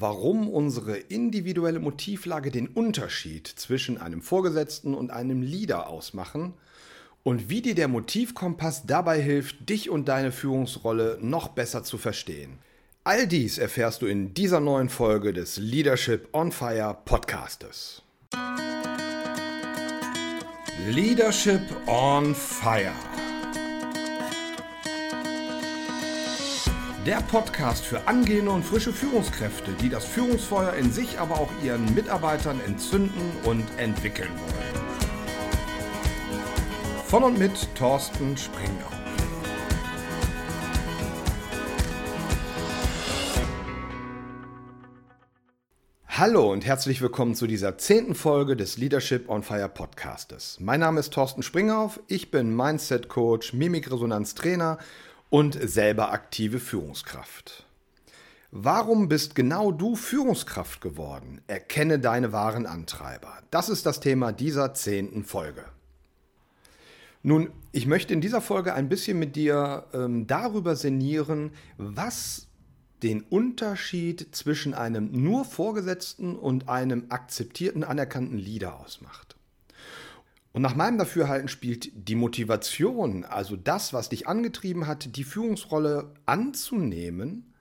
warum unsere individuelle Motivlage den Unterschied zwischen einem Vorgesetzten und einem Leader ausmachen und wie dir der Motivkompass dabei hilft, dich und deine Führungsrolle noch besser zu verstehen. All dies erfährst du in dieser neuen Folge des Leadership on Fire Podcastes. Leadership on Fire Der Podcast für angehende und frische Führungskräfte, die das Führungsfeuer in sich, aber auch ihren Mitarbeitern entzünden und entwickeln wollen. Von und mit Thorsten Springau. Hallo und herzlich willkommen zu dieser zehnten Folge des Leadership on Fire Podcastes. Mein Name ist Thorsten Springauf, ich bin Mindset Coach, Mimikresonanz Trainer und selber aktive Führungskraft. Warum bist genau du Führungskraft geworden? Erkenne deine wahren Antreiber. Das ist das Thema dieser zehnten Folge. Nun, ich möchte in dieser Folge ein bisschen mit dir ähm, darüber sinnieren, was den Unterschied zwischen einem nur Vorgesetzten und einem akzeptierten, anerkannten Leader ausmacht. Und nach meinem Dafürhalten spielt die Motivation, also das, was dich angetrieben hat, die Führungsrolle anzunehmen,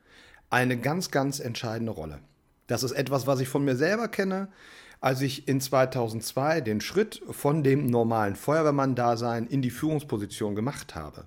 eine ganz, ganz entscheidende Rolle. Das ist etwas, was ich von mir selber kenne, als ich in 2002 den Schritt von dem normalen Feuerwehrmann-Dasein in die Führungsposition gemacht habe.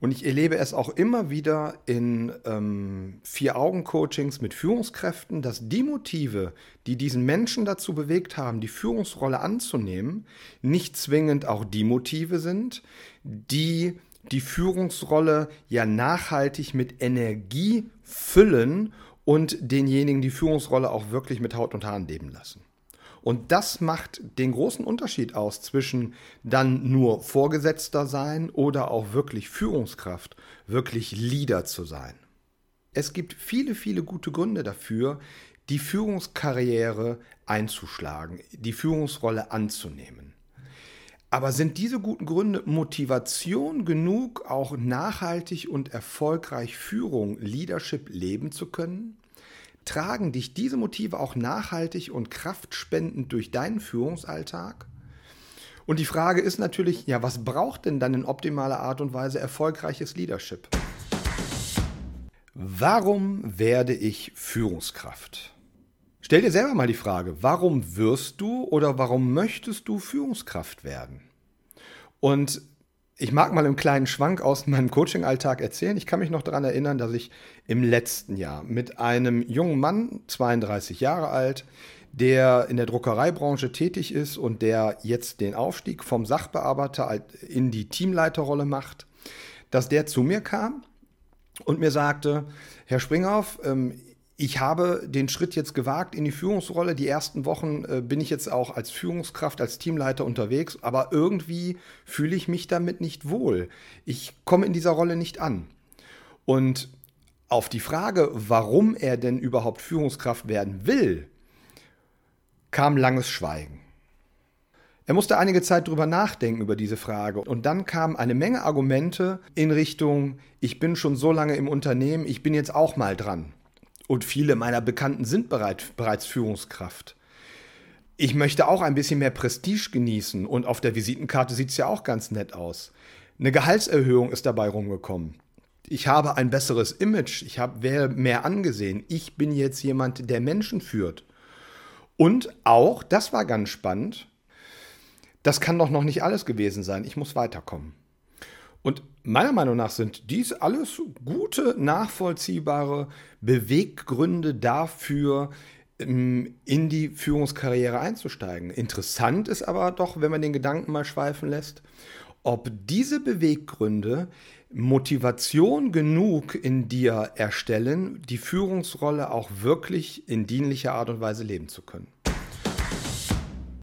Und ich erlebe es auch immer wieder in ähm, Vier-Augen-Coachings mit Führungskräften, dass die Motive, die diesen Menschen dazu bewegt haben, die Führungsrolle anzunehmen, nicht zwingend auch die Motive sind, die die Führungsrolle ja nachhaltig mit Energie füllen und denjenigen die Führungsrolle auch wirklich mit Haut und Haaren leben lassen. Und das macht den großen Unterschied aus zwischen dann nur Vorgesetzter sein oder auch wirklich Führungskraft, wirklich Leader zu sein. Es gibt viele, viele gute Gründe dafür, die Führungskarriere einzuschlagen, die Führungsrolle anzunehmen. Aber sind diese guten Gründe Motivation genug, auch nachhaltig und erfolgreich Führung, Leadership leben zu können? Tragen dich diese Motive auch nachhaltig und kraftspendend durch deinen Führungsalltag? Und die Frage ist natürlich, ja, was braucht denn dann in optimaler Art und Weise erfolgreiches Leadership? Warum werde ich Führungskraft? Stell dir selber mal die Frage, warum wirst du oder warum möchtest du Führungskraft werden? Und ich mag mal einen kleinen Schwank aus meinem Coaching-Alltag erzählen. Ich kann mich noch daran erinnern, dass ich im letzten Jahr mit einem jungen Mann, 32 Jahre alt, der in der Druckereibranche tätig ist und der jetzt den Aufstieg vom Sachbearbeiter in die Teamleiterrolle macht, dass der zu mir kam und mir sagte, Herr Springhoff, ähm, ich habe den Schritt jetzt gewagt in die Führungsrolle. Die ersten Wochen äh, bin ich jetzt auch als Führungskraft, als Teamleiter unterwegs, aber irgendwie fühle ich mich damit nicht wohl. Ich komme in dieser Rolle nicht an. Und auf die Frage, warum er denn überhaupt Führungskraft werden will, kam langes Schweigen. Er musste einige Zeit drüber nachdenken über diese Frage und dann kamen eine Menge Argumente in Richtung, ich bin schon so lange im Unternehmen, ich bin jetzt auch mal dran. Und viele meiner Bekannten sind bereit, bereits Führungskraft. Ich möchte auch ein bisschen mehr Prestige genießen und auf der Visitenkarte sieht es ja auch ganz nett aus. Eine Gehaltserhöhung ist dabei rumgekommen. Ich habe ein besseres Image, ich habe mehr angesehen. Ich bin jetzt jemand, der Menschen führt. Und auch, das war ganz spannend, das kann doch noch nicht alles gewesen sein. Ich muss weiterkommen. Und meiner Meinung nach sind dies alles gute, nachvollziehbare Beweggründe dafür, ähm, in die Führungskarriere einzusteigen. Interessant ist aber doch, wenn man den Gedanken mal schweifen lässt, ob diese Beweggründe Motivation genug in dir erstellen, die Führungsrolle auch wirklich in dienlicher Art und Weise leben zu können.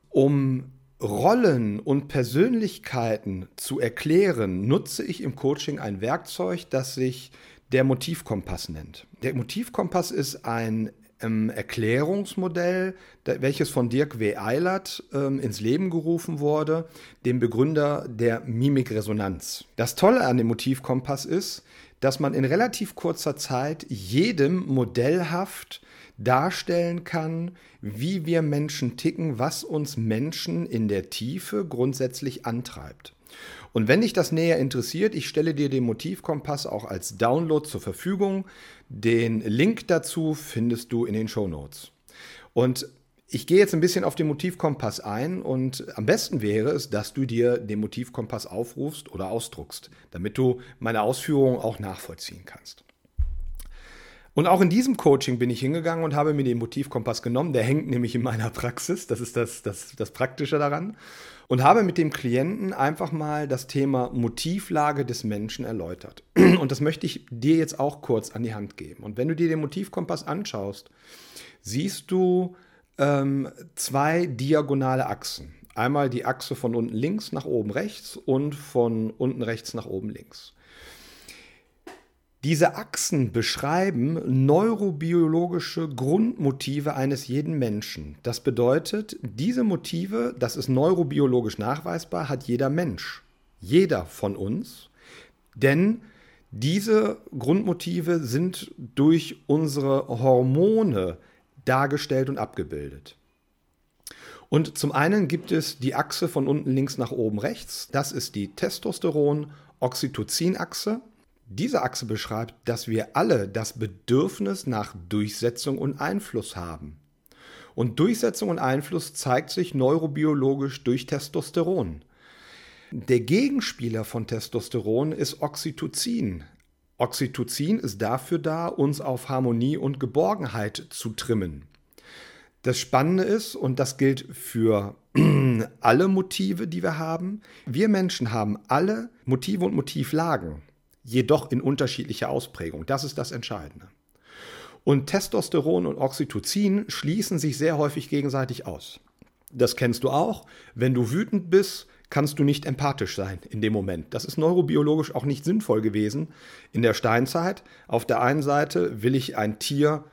Um Rollen und Persönlichkeiten zu erklären, nutze ich im Coaching ein Werkzeug, das sich der Motivkompass nennt. Der Motivkompass ist ein ähm, Erklärungsmodell, welches von Dirk W. Eilert ähm, ins Leben gerufen wurde, dem Begründer der Mimikresonanz. Das Tolle an dem Motivkompass ist, dass man in relativ kurzer Zeit jedem modellhaft darstellen kann, wie wir Menschen ticken, was uns Menschen in der Tiefe grundsätzlich antreibt. Und wenn dich das näher interessiert, ich stelle dir den Motivkompass auch als Download zur Verfügung. Den Link dazu findest du in den Show Notes. Und ich gehe jetzt ein bisschen auf den Motivkompass ein und am besten wäre es, dass du dir den Motivkompass aufrufst oder ausdruckst, damit du meine Ausführungen auch nachvollziehen kannst. Und auch in diesem Coaching bin ich hingegangen und habe mir den Motivkompass genommen. Der hängt nämlich in meiner Praxis. Das ist das, das, das Praktische daran. Und habe mit dem Klienten einfach mal das Thema Motivlage des Menschen erläutert. Und das möchte ich dir jetzt auch kurz an die Hand geben. Und wenn du dir den Motivkompass anschaust, siehst du ähm, zwei diagonale Achsen. Einmal die Achse von unten links nach oben rechts und von unten rechts nach oben links. Diese Achsen beschreiben neurobiologische Grundmotive eines jeden Menschen. Das bedeutet, diese Motive, das ist neurobiologisch nachweisbar, hat jeder Mensch. Jeder von uns. Denn diese Grundmotive sind durch unsere Hormone dargestellt und abgebildet. Und zum einen gibt es die Achse von unten links nach oben rechts. Das ist die Testosteron-Oxytocin-Achse. Diese Achse beschreibt, dass wir alle das Bedürfnis nach Durchsetzung und Einfluss haben. Und Durchsetzung und Einfluss zeigt sich neurobiologisch durch Testosteron. Der Gegenspieler von Testosteron ist Oxytocin. Oxytocin ist dafür da, uns auf Harmonie und Geborgenheit zu trimmen. Das Spannende ist, und das gilt für alle Motive, die wir haben, wir Menschen haben alle Motive und Motivlagen jedoch in unterschiedlicher Ausprägung. Das ist das Entscheidende. Und Testosteron und Oxytocin schließen sich sehr häufig gegenseitig aus. Das kennst du auch. Wenn du wütend bist, kannst du nicht empathisch sein in dem Moment. Das ist neurobiologisch auch nicht sinnvoll gewesen in der Steinzeit. Auf der einen Seite will ich ein Tier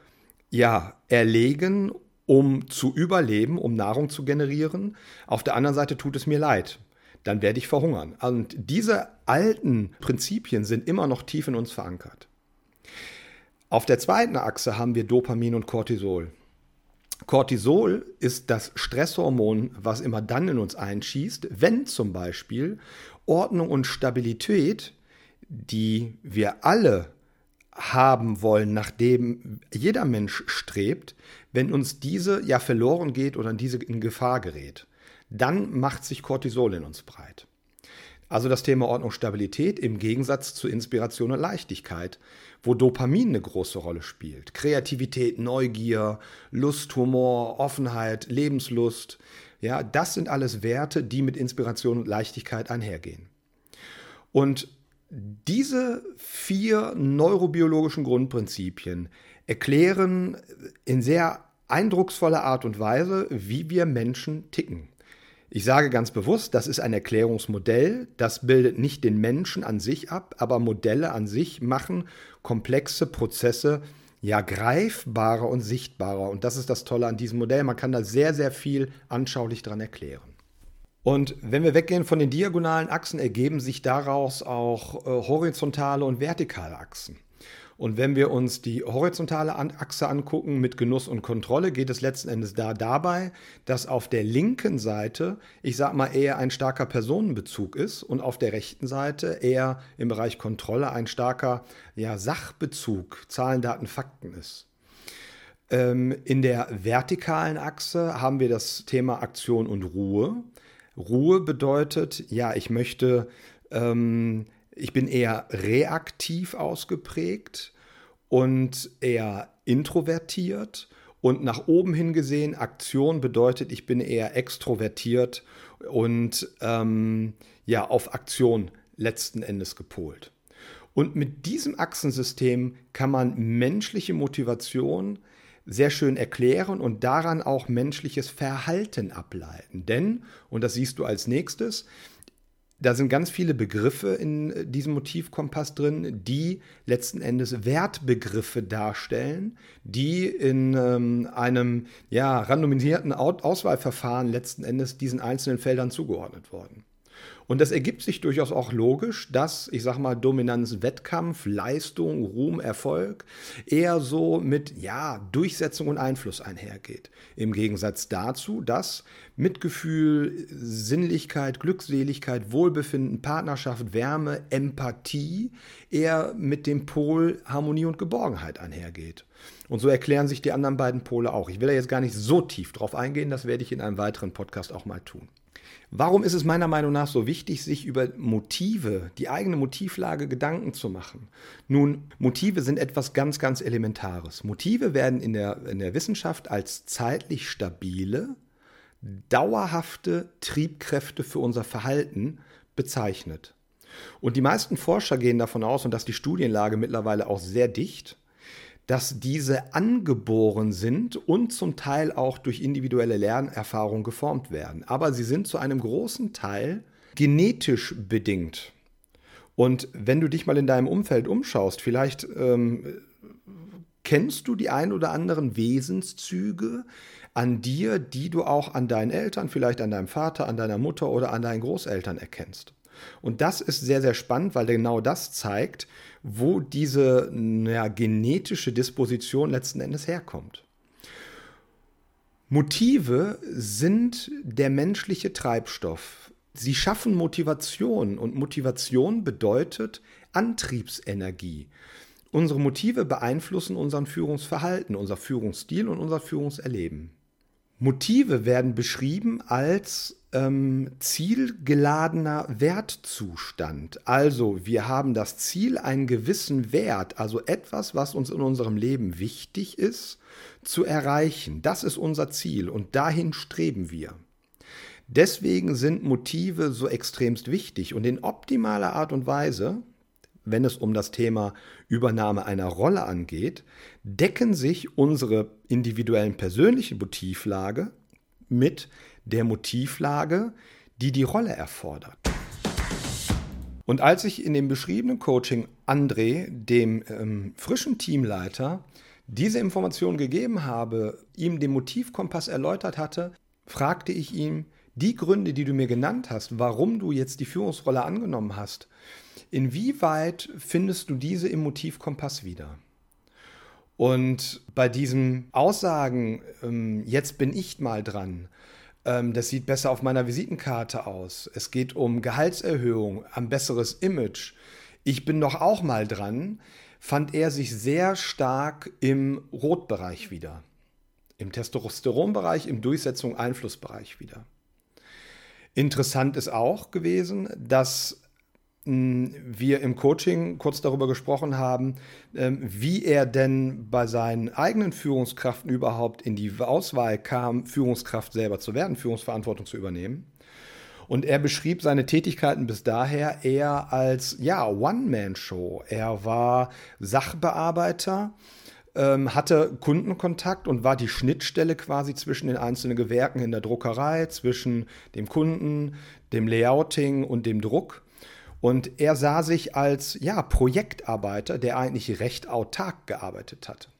ja erlegen, um zu überleben, um Nahrung zu generieren. Auf der anderen Seite tut es mir leid dann werde ich verhungern. Und diese alten Prinzipien sind immer noch tief in uns verankert. Auf der zweiten Achse haben wir Dopamin und Cortisol. Cortisol ist das Stresshormon, was immer dann in uns einschießt, wenn zum Beispiel Ordnung und Stabilität, die wir alle haben wollen, nachdem jeder Mensch strebt, wenn uns diese ja verloren geht oder diese in Gefahr gerät dann macht sich Cortisol in uns breit. Also das Thema Ordnung, Stabilität im Gegensatz zu Inspiration und Leichtigkeit, wo Dopamin eine große Rolle spielt. Kreativität, Neugier, Lust, Humor, Offenheit, Lebenslust. Ja, das sind alles Werte, die mit Inspiration und Leichtigkeit einhergehen. Und diese vier neurobiologischen Grundprinzipien erklären in sehr eindrucksvoller Art und Weise, wie wir Menschen ticken. Ich sage ganz bewusst, das ist ein Erklärungsmodell, das bildet nicht den Menschen an sich ab, aber Modelle an sich machen komplexe Prozesse ja greifbarer und sichtbarer. Und das ist das Tolle an diesem Modell. Man kann da sehr, sehr viel anschaulich dran erklären. Und wenn wir weggehen von den diagonalen Achsen, ergeben sich daraus auch äh, horizontale und vertikale Achsen. Und wenn wir uns die horizontale Achse angucken mit Genuss und Kontrolle, geht es letzten Endes da dabei, dass auf der linken Seite, ich sag mal, eher ein starker Personenbezug ist und auf der rechten Seite eher im Bereich Kontrolle ein starker ja, Sachbezug, Zahlen, Daten, Fakten ist. Ähm, in der vertikalen Achse haben wir das Thema Aktion und Ruhe. Ruhe bedeutet, ja, ich möchte ähm, ich bin eher reaktiv ausgeprägt und eher introvertiert. Und nach oben hin gesehen, Aktion bedeutet, ich bin eher extrovertiert und ähm, ja, auf Aktion letzten Endes gepolt. Und mit diesem Achsensystem kann man menschliche Motivation sehr schön erklären und daran auch menschliches Verhalten ableiten. Denn, und das siehst du als nächstes, da sind ganz viele Begriffe in äh, diesem Motivkompass drin, die letzten Endes Wertbegriffe darstellen, die in ähm, einem ja, randomisierten Auswahlverfahren letzten Endes diesen einzelnen Feldern zugeordnet wurden. Und das ergibt sich durchaus auch logisch, dass, ich sag mal, Dominanz, Wettkampf, Leistung, Ruhm, Erfolg eher so mit, ja, Durchsetzung und Einfluss einhergeht. Im Gegensatz dazu, dass Mitgefühl, Sinnlichkeit, Glückseligkeit, Wohlbefinden, Partnerschaft, Wärme, Empathie eher mit dem Pol Harmonie und Geborgenheit einhergeht. Und so erklären sich die anderen beiden Pole auch. Ich will da jetzt gar nicht so tief drauf eingehen, das werde ich in einem weiteren Podcast auch mal tun. Warum ist es meiner Meinung nach so wichtig, sich über Motive, die eigene Motivlage Gedanken zu machen? Nun, Motive sind etwas ganz, ganz Elementares. Motive werden in der, in der Wissenschaft als zeitlich stabile, dauerhafte Triebkräfte für unser Verhalten bezeichnet. Und die meisten Forscher gehen davon aus, und dass die Studienlage mittlerweile auch sehr dicht, dass diese angeboren sind und zum Teil auch durch individuelle Lernerfahrung geformt werden. Aber sie sind zu einem großen Teil genetisch bedingt. Und wenn du dich mal in deinem Umfeld umschaust, vielleicht ähm, kennst du die ein oder anderen Wesenszüge an dir, die du auch an deinen Eltern, vielleicht an deinem Vater, an deiner Mutter oder an deinen Großeltern erkennst. Und das ist sehr, sehr spannend, weil genau das zeigt, wo diese ja, genetische Disposition letzten Endes herkommt. Motive sind der menschliche Treibstoff. Sie schaffen Motivation und Motivation bedeutet Antriebsenergie. Unsere Motive beeinflussen unseren Führungsverhalten, unser Führungsstil und unser Führungserleben. Motive werden beschrieben als ähm, zielgeladener Wertzustand. Also wir haben das Ziel, einen gewissen Wert, also etwas, was uns in unserem Leben wichtig ist, zu erreichen. Das ist unser Ziel und dahin streben wir. Deswegen sind Motive so extremst wichtig und in optimaler Art und Weise wenn es um das Thema Übernahme einer Rolle angeht, decken sich unsere individuellen persönlichen Motivlage mit der Motivlage, die die Rolle erfordert. Und als ich in dem beschriebenen Coaching André, dem ähm, frischen Teamleiter, diese Information gegeben habe, ihm den Motivkompass erläutert hatte, fragte ich ihn, die Gründe, die du mir genannt hast, warum du jetzt die Führungsrolle angenommen hast, Inwieweit findest du diese im Motivkompass wieder? Und bei diesen Aussagen, ähm, jetzt bin ich mal dran, ähm, das sieht besser auf meiner Visitenkarte aus, es geht um Gehaltserhöhung, ein besseres Image, ich bin doch auch mal dran, fand er sich sehr stark im Rotbereich wieder. Im Testosteronbereich, im Durchsetzung-Einflussbereich wieder. Interessant ist auch gewesen, dass wir im Coaching kurz darüber gesprochen haben, ähm, wie er denn bei seinen eigenen Führungskraften überhaupt in die Auswahl kam, Führungskraft selber zu werden, Führungsverantwortung zu übernehmen. Und er beschrieb seine Tätigkeiten bis daher eher als ja, One-Man-Show. Er war Sachbearbeiter, ähm, hatte Kundenkontakt und war die Schnittstelle quasi zwischen den einzelnen Gewerken in der Druckerei, zwischen dem Kunden, dem Layouting und dem Druck und er sah sich als ja, Projektarbeiter, der eigentlich recht autark gearbeitet hat.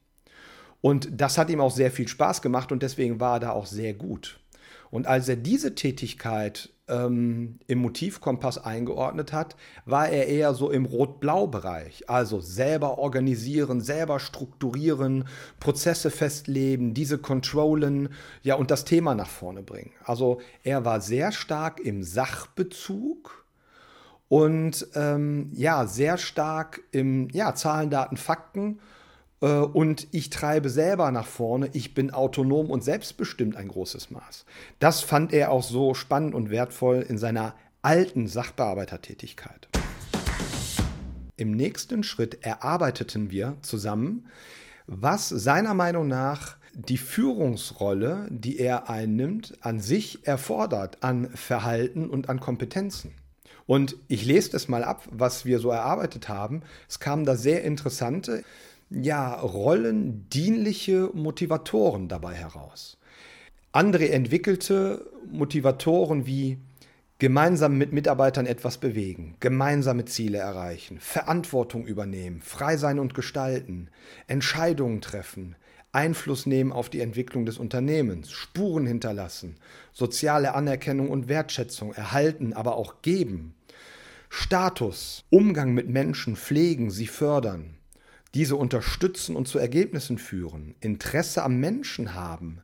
Und das hat ihm auch sehr viel Spaß gemacht und deswegen war er da auch sehr gut. Und als er diese Tätigkeit ähm, im Motivkompass eingeordnet hat, war er eher so im Rot-Blau-Bereich. Also selber organisieren, selber strukturieren, Prozesse festlegen, diese controllen, ja, und das Thema nach vorne bringen. Also er war sehr stark im Sachbezug und ähm, ja, sehr stark im ja, Zahlen, Daten, Fakten. Äh, und ich treibe selber nach vorne. Ich bin autonom und selbstbestimmt ein großes Maß. Das fand er auch so spannend und wertvoll in seiner alten Sachbearbeitertätigkeit. Im nächsten Schritt erarbeiteten wir zusammen, was seiner Meinung nach die Führungsrolle, die er einnimmt, an sich erfordert an Verhalten und an Kompetenzen. Und ich lese das mal ab, was wir so erarbeitet haben. Es kamen da sehr interessante, ja, rollendienliche Motivatoren dabei heraus. André entwickelte Motivatoren wie gemeinsam mit Mitarbeitern etwas bewegen, gemeinsame Ziele erreichen, Verantwortung übernehmen, frei sein und gestalten, Entscheidungen treffen, Einfluss nehmen auf die Entwicklung des Unternehmens, Spuren hinterlassen, soziale Anerkennung und Wertschätzung erhalten, aber auch geben, Status, Umgang mit Menschen pflegen, sie fördern, diese unterstützen und zu Ergebnissen führen, Interesse am Menschen haben,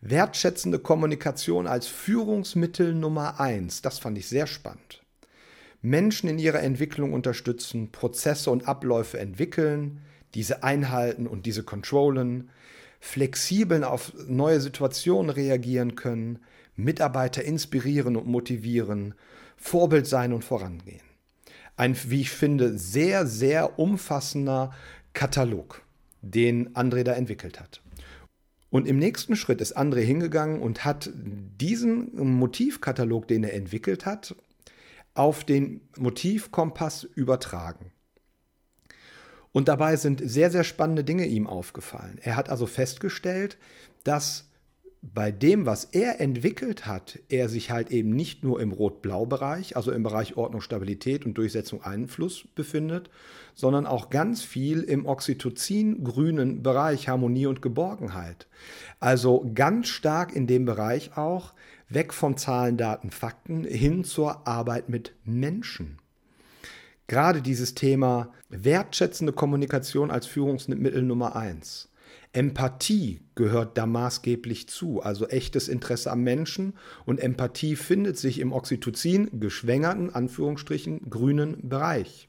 wertschätzende Kommunikation als Führungsmittel Nummer eins, das fand ich sehr spannend. Menschen in ihrer Entwicklung unterstützen, Prozesse und Abläufe entwickeln, diese einhalten und diese controllen, flexibel auf neue Situationen reagieren können, Mitarbeiter inspirieren und motivieren, Vorbild sein und vorangehen. Ein, wie ich finde, sehr, sehr umfassender Katalog, den André da entwickelt hat. Und im nächsten Schritt ist André hingegangen und hat diesen Motivkatalog, den er entwickelt hat, auf den Motivkompass übertragen. Und dabei sind sehr, sehr spannende Dinge ihm aufgefallen. Er hat also festgestellt, dass bei dem, was er entwickelt hat, er sich halt eben nicht nur im Rot-Blau-Bereich, also im Bereich Ordnung, Stabilität und Durchsetzung, Einfluss befindet, sondern auch ganz viel im Oxytocin-grünen Bereich Harmonie und Geborgenheit. Also ganz stark in dem Bereich auch weg von Zahlen, Daten, Fakten hin zur Arbeit mit Menschen. Gerade dieses Thema wertschätzende Kommunikation als Führungsmittel Nummer eins Empathie gehört da maßgeblich zu, also echtes Interesse am Menschen. Und Empathie findet sich im Oxytocin geschwängerten, Anführungsstrichen, grünen Bereich.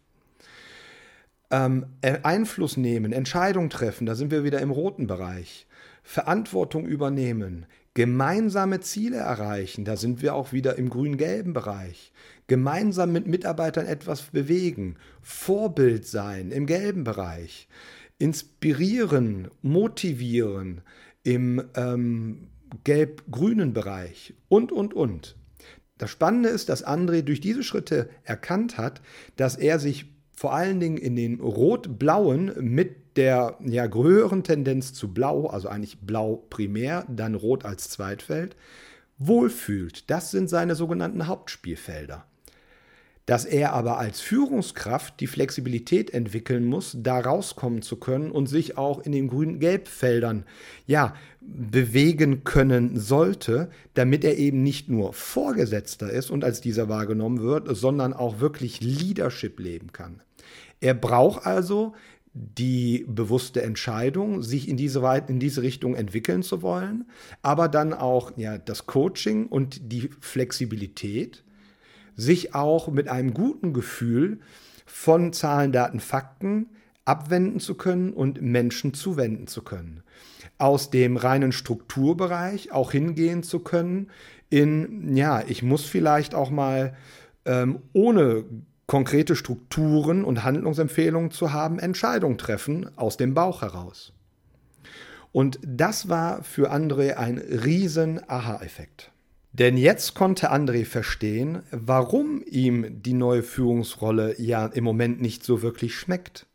Ähm, äh, Einfluss nehmen, Entscheidung treffen, da sind wir wieder im roten Bereich. Verantwortung übernehmen, gemeinsame Ziele erreichen, da sind wir auch wieder im grün-gelben Bereich. Gemeinsam mit Mitarbeitern etwas bewegen, Vorbild sein im gelben Bereich inspirieren, motivieren im ähm, gelb-grünen Bereich und, und, und. Das Spannende ist, dass André durch diese Schritte erkannt hat, dass er sich vor allen Dingen in den rot-blauen mit der ja, höheren Tendenz zu blau, also eigentlich blau primär, dann rot als Zweitfeld, wohlfühlt. Das sind seine sogenannten Hauptspielfelder dass er aber als Führungskraft die Flexibilität entwickeln muss, da rauskommen zu können und sich auch in den grün-gelb-Feldern ja, bewegen können sollte, damit er eben nicht nur Vorgesetzter ist und als dieser wahrgenommen wird, sondern auch wirklich Leadership leben kann. Er braucht also die bewusste Entscheidung, sich in diese, in diese Richtung entwickeln zu wollen, aber dann auch ja, das Coaching und die Flexibilität, sich auch mit einem guten Gefühl von Zahlen, Daten, Fakten abwenden zu können und Menschen zuwenden zu können. Aus dem reinen Strukturbereich auch hingehen zu können in, ja, ich muss vielleicht auch mal ähm, ohne konkrete Strukturen und Handlungsempfehlungen zu haben, Entscheidungen treffen aus dem Bauch heraus. Und das war für André ein riesen Aha-Effekt. Denn jetzt konnte André verstehen, warum ihm die neue Führungsrolle ja im Moment nicht so wirklich schmeckt.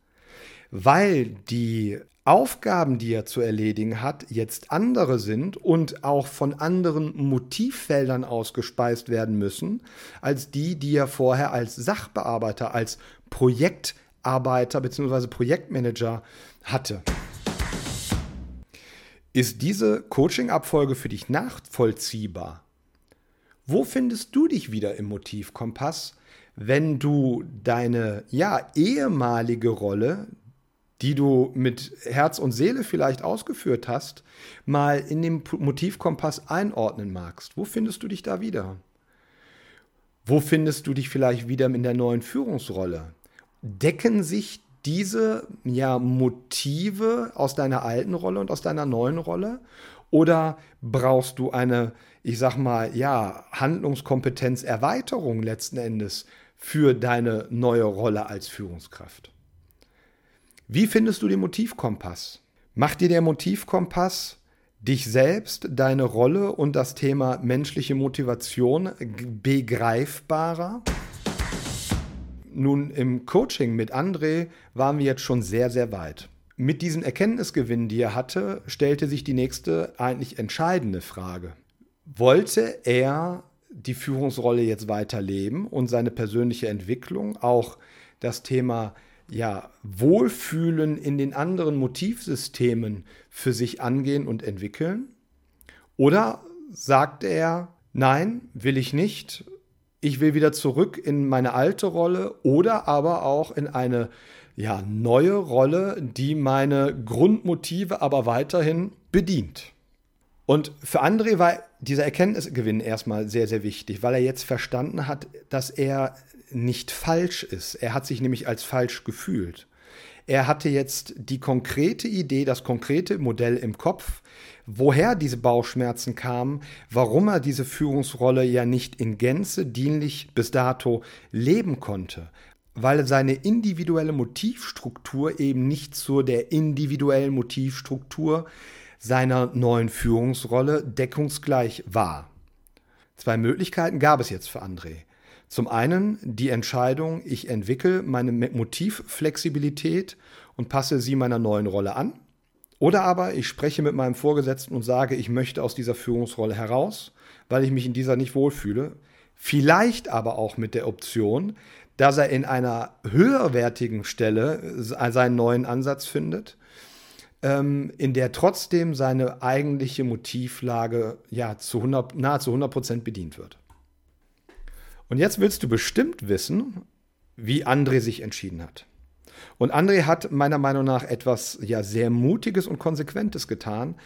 Weil die Aufgaben, die er zu erledigen hat, jetzt andere sind und auch von anderen Motivfeldern ausgespeist werden müssen, als die, die er vorher als Sachbearbeiter, als Projektarbeiter bzw. Projektmanager hatte. Ist diese Coaching-Abfolge für dich nachvollziehbar? Wo findest du dich wieder im Motivkompass, wenn du deine ja ehemalige Rolle, die du mit Herz und Seele vielleicht ausgeführt hast, mal in dem Motivkompass einordnen magst? Wo findest du dich da wieder? Wo findest du dich vielleicht wieder in der neuen Führungsrolle? Decken sich diese ja, Motive aus deiner alten Rolle und aus deiner neuen Rolle? Oder brauchst du eine, ich sag mal, ja, Handlungskompetenzerweiterung letzten Endes für deine neue Rolle als Führungskraft? Wie findest du den Motivkompass? Macht dir der Motivkompass dich selbst, deine Rolle und das Thema menschliche Motivation begreifbarer? Nun, im Coaching mit André waren wir jetzt schon sehr, sehr weit. Mit diesen Erkenntnisgewinnen, die er hatte, stellte sich die nächste eigentlich entscheidende Frage. Wollte er die Führungsrolle jetzt weiterleben und seine persönliche Entwicklung, auch das Thema ja, Wohlfühlen in den anderen Motivsystemen für sich angehen und entwickeln? Oder sagt er, nein, will ich nicht, ich will wieder zurück in meine alte Rolle oder aber auch in eine ja, neue Rolle, die meine Grundmotive aber weiterhin bedient. Und für André war dieser Erkenntnisgewinn erstmal sehr, sehr wichtig, weil er jetzt verstanden hat, dass er nicht falsch ist. Er hat sich nämlich als falsch gefühlt. Er hatte jetzt die konkrete Idee, das konkrete Modell im Kopf, woher diese Bauchschmerzen kamen, warum er diese Führungsrolle ja nicht in Gänze dienlich bis dato leben konnte, weil seine individuelle Motivstruktur eben nicht zu der individuellen Motivstruktur seiner neuen Führungsrolle deckungsgleich war. Zwei Möglichkeiten gab es jetzt für André. Zum einen die Entscheidung, ich entwickle meine Motivflexibilität und passe sie meiner neuen Rolle an. Oder aber ich spreche mit meinem Vorgesetzten und sage, ich möchte aus dieser Führungsrolle heraus, weil ich mich in dieser nicht wohlfühle. Vielleicht aber auch mit der Option, dass er in einer höherwertigen Stelle seinen neuen Ansatz findet ähm, in der trotzdem seine eigentliche Motivlage ja zu 100, nahezu 100 Prozent bedient wird. Und jetzt willst du bestimmt wissen, wie André sich entschieden hat. Und André hat meiner Meinung nach etwas ja sehr Mutiges und Konsequentes getan.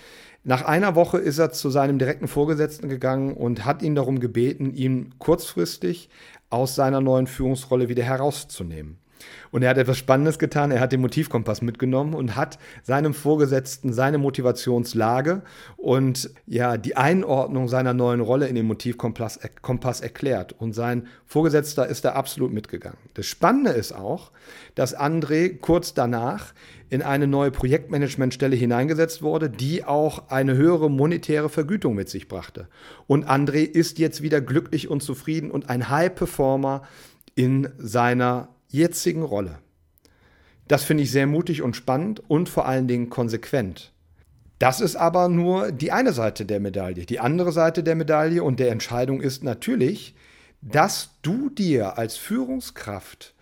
Nach einer Woche ist er zu seinem direkten Vorgesetzten gegangen und hat ihn darum gebeten, ihn kurzfristig aus seiner neuen Führungsrolle wieder herauszunehmen. Und er hat etwas Spannendes getan. Er hat den Motivkompass mitgenommen und hat seinem Vorgesetzten seine Motivationslage und ja, die Einordnung seiner neuen Rolle in den Motivkompass Kompass erklärt. Und sein Vorgesetzter ist da absolut mitgegangen. Das Spannende ist auch, dass André kurz danach in eine neue Projektmanagementstelle hineingesetzt wurde, die auch eine höhere monetäre Vergütung mit sich brachte. Und André ist jetzt wieder glücklich und zufrieden und ein High-Performer in seiner jetzigen Rolle. Das finde ich sehr mutig und spannend und vor allen Dingen konsequent. Das ist aber nur die eine Seite der Medaille. Die andere Seite der Medaille und der Entscheidung ist natürlich, dass du dir als Führungskraft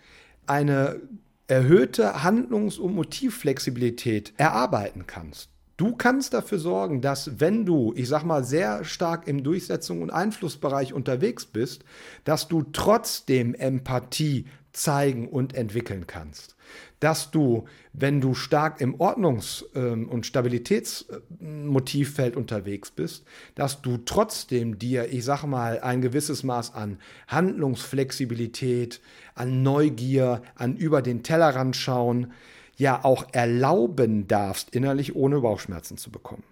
eine erhöhte Handlungs- und Motivflexibilität erarbeiten kannst. Du kannst dafür sorgen, dass wenn du, ich sag mal, sehr stark im Durchsetzung und Einflussbereich unterwegs bist, dass du trotzdem Empathie zeigen und entwickeln kannst. Dass du, wenn du stark im Ordnungs- ähm, und Stabilitätsmotivfeld unterwegs bist, dass du trotzdem dir, ich sag mal, ein gewisses Maß an Handlungsflexibilität, an Neugier, an über den Tellerrand schauen, ja auch erlauben darfst, innerlich ohne Bauchschmerzen zu bekommen.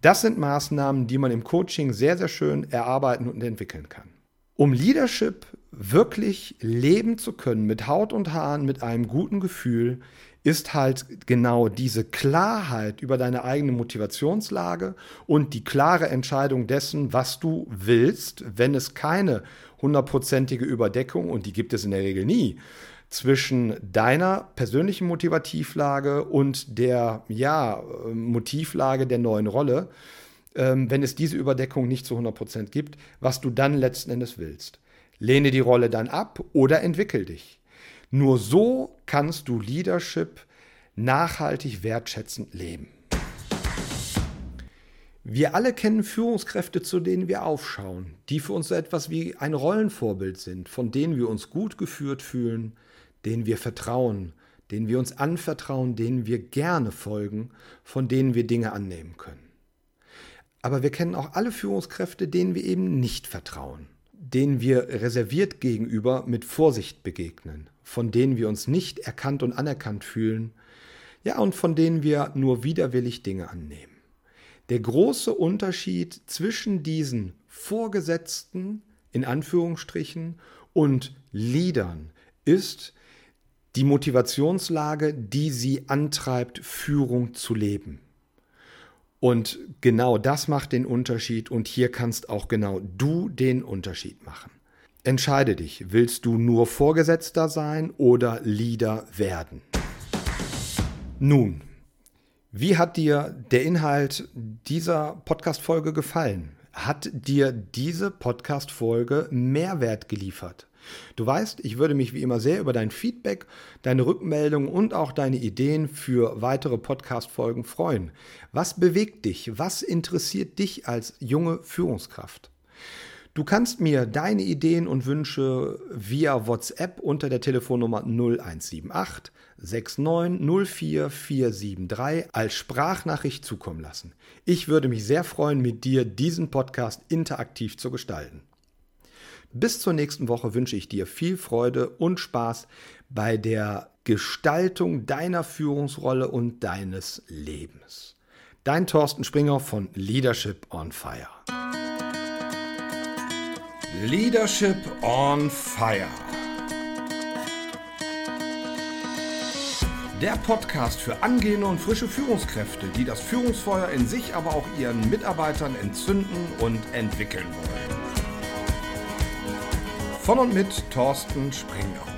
Das sind Maßnahmen, die man im Coaching sehr, sehr schön erarbeiten und entwickeln kann. Um Leadership wirklich leben zu können mit Haut und Haaren, mit einem guten Gefühl, ist halt genau diese Klarheit über deine eigene Motivationslage und die klare Entscheidung dessen, was du willst, wenn es keine hundertprozentige Überdeckung, und die gibt es in der Regel nie, zwischen deiner persönlichen Motivativlage und der ja, Motivlage der neuen Rolle, ähm, wenn es diese Überdeckung nicht zu 100% gibt, was du dann letzten Endes willst. Lehne die Rolle dann ab oder entwickel dich. Nur so kannst du Leadership nachhaltig wertschätzend leben. Wir alle kennen Führungskräfte, zu denen wir aufschauen, die für uns so etwas wie ein Rollenvorbild sind, von denen wir uns gut geführt fühlen, denen wir vertrauen, denen wir uns anvertrauen, denen wir gerne folgen, von denen wir Dinge annehmen können. Aber wir kennen auch alle Führungskräfte, denen wir eben nicht vertrauen denen wir reserviert gegenüber mit Vorsicht begegnen, von denen wir uns nicht erkannt und anerkannt fühlen, ja, und von denen wir nur widerwillig Dinge annehmen. Der große Unterschied zwischen diesen Vorgesetzten, in Anführungsstrichen, und Leadern ist die Motivationslage, die sie antreibt, Führung zu leben. Und genau das macht den Unterschied und hier kannst auch genau du den Unterschied machen. Entscheide dich, willst du nur Vorgesetzter sein oder Leader werden? Nun, wie hat dir der Inhalt dieser Podcast-Folge gefallen? Hat dir diese Podcast-Folge Mehrwert geliefert? Du weißt, ich würde mich wie immer sehr über dein Feedback, deine Rückmeldung und auch deine Ideen für weitere Podcast-Folgen freuen. Was bewegt dich? Was interessiert dich als junge Führungskraft? Du kannst mir deine Ideen und Wünsche via WhatsApp unter der Telefonnummer 0178 6904 473 als Sprachnachricht zukommen lassen. Ich würde mich sehr freuen, mit dir diesen Podcast interaktiv zu gestalten. Bis zur nächsten Woche wünsche ich dir viel Freude und Spaß bei der Gestaltung deiner Führungsrolle und deines Lebens. Dein Thorsten Springer von Leadership on Fire. Leadership on Fire. Der Podcast für angehende und frische Führungskräfte, die das Führungsfeuer in sich, aber auch ihren Mitarbeitern entzünden und entwickeln wollen. Von und mit Thorsten Springau.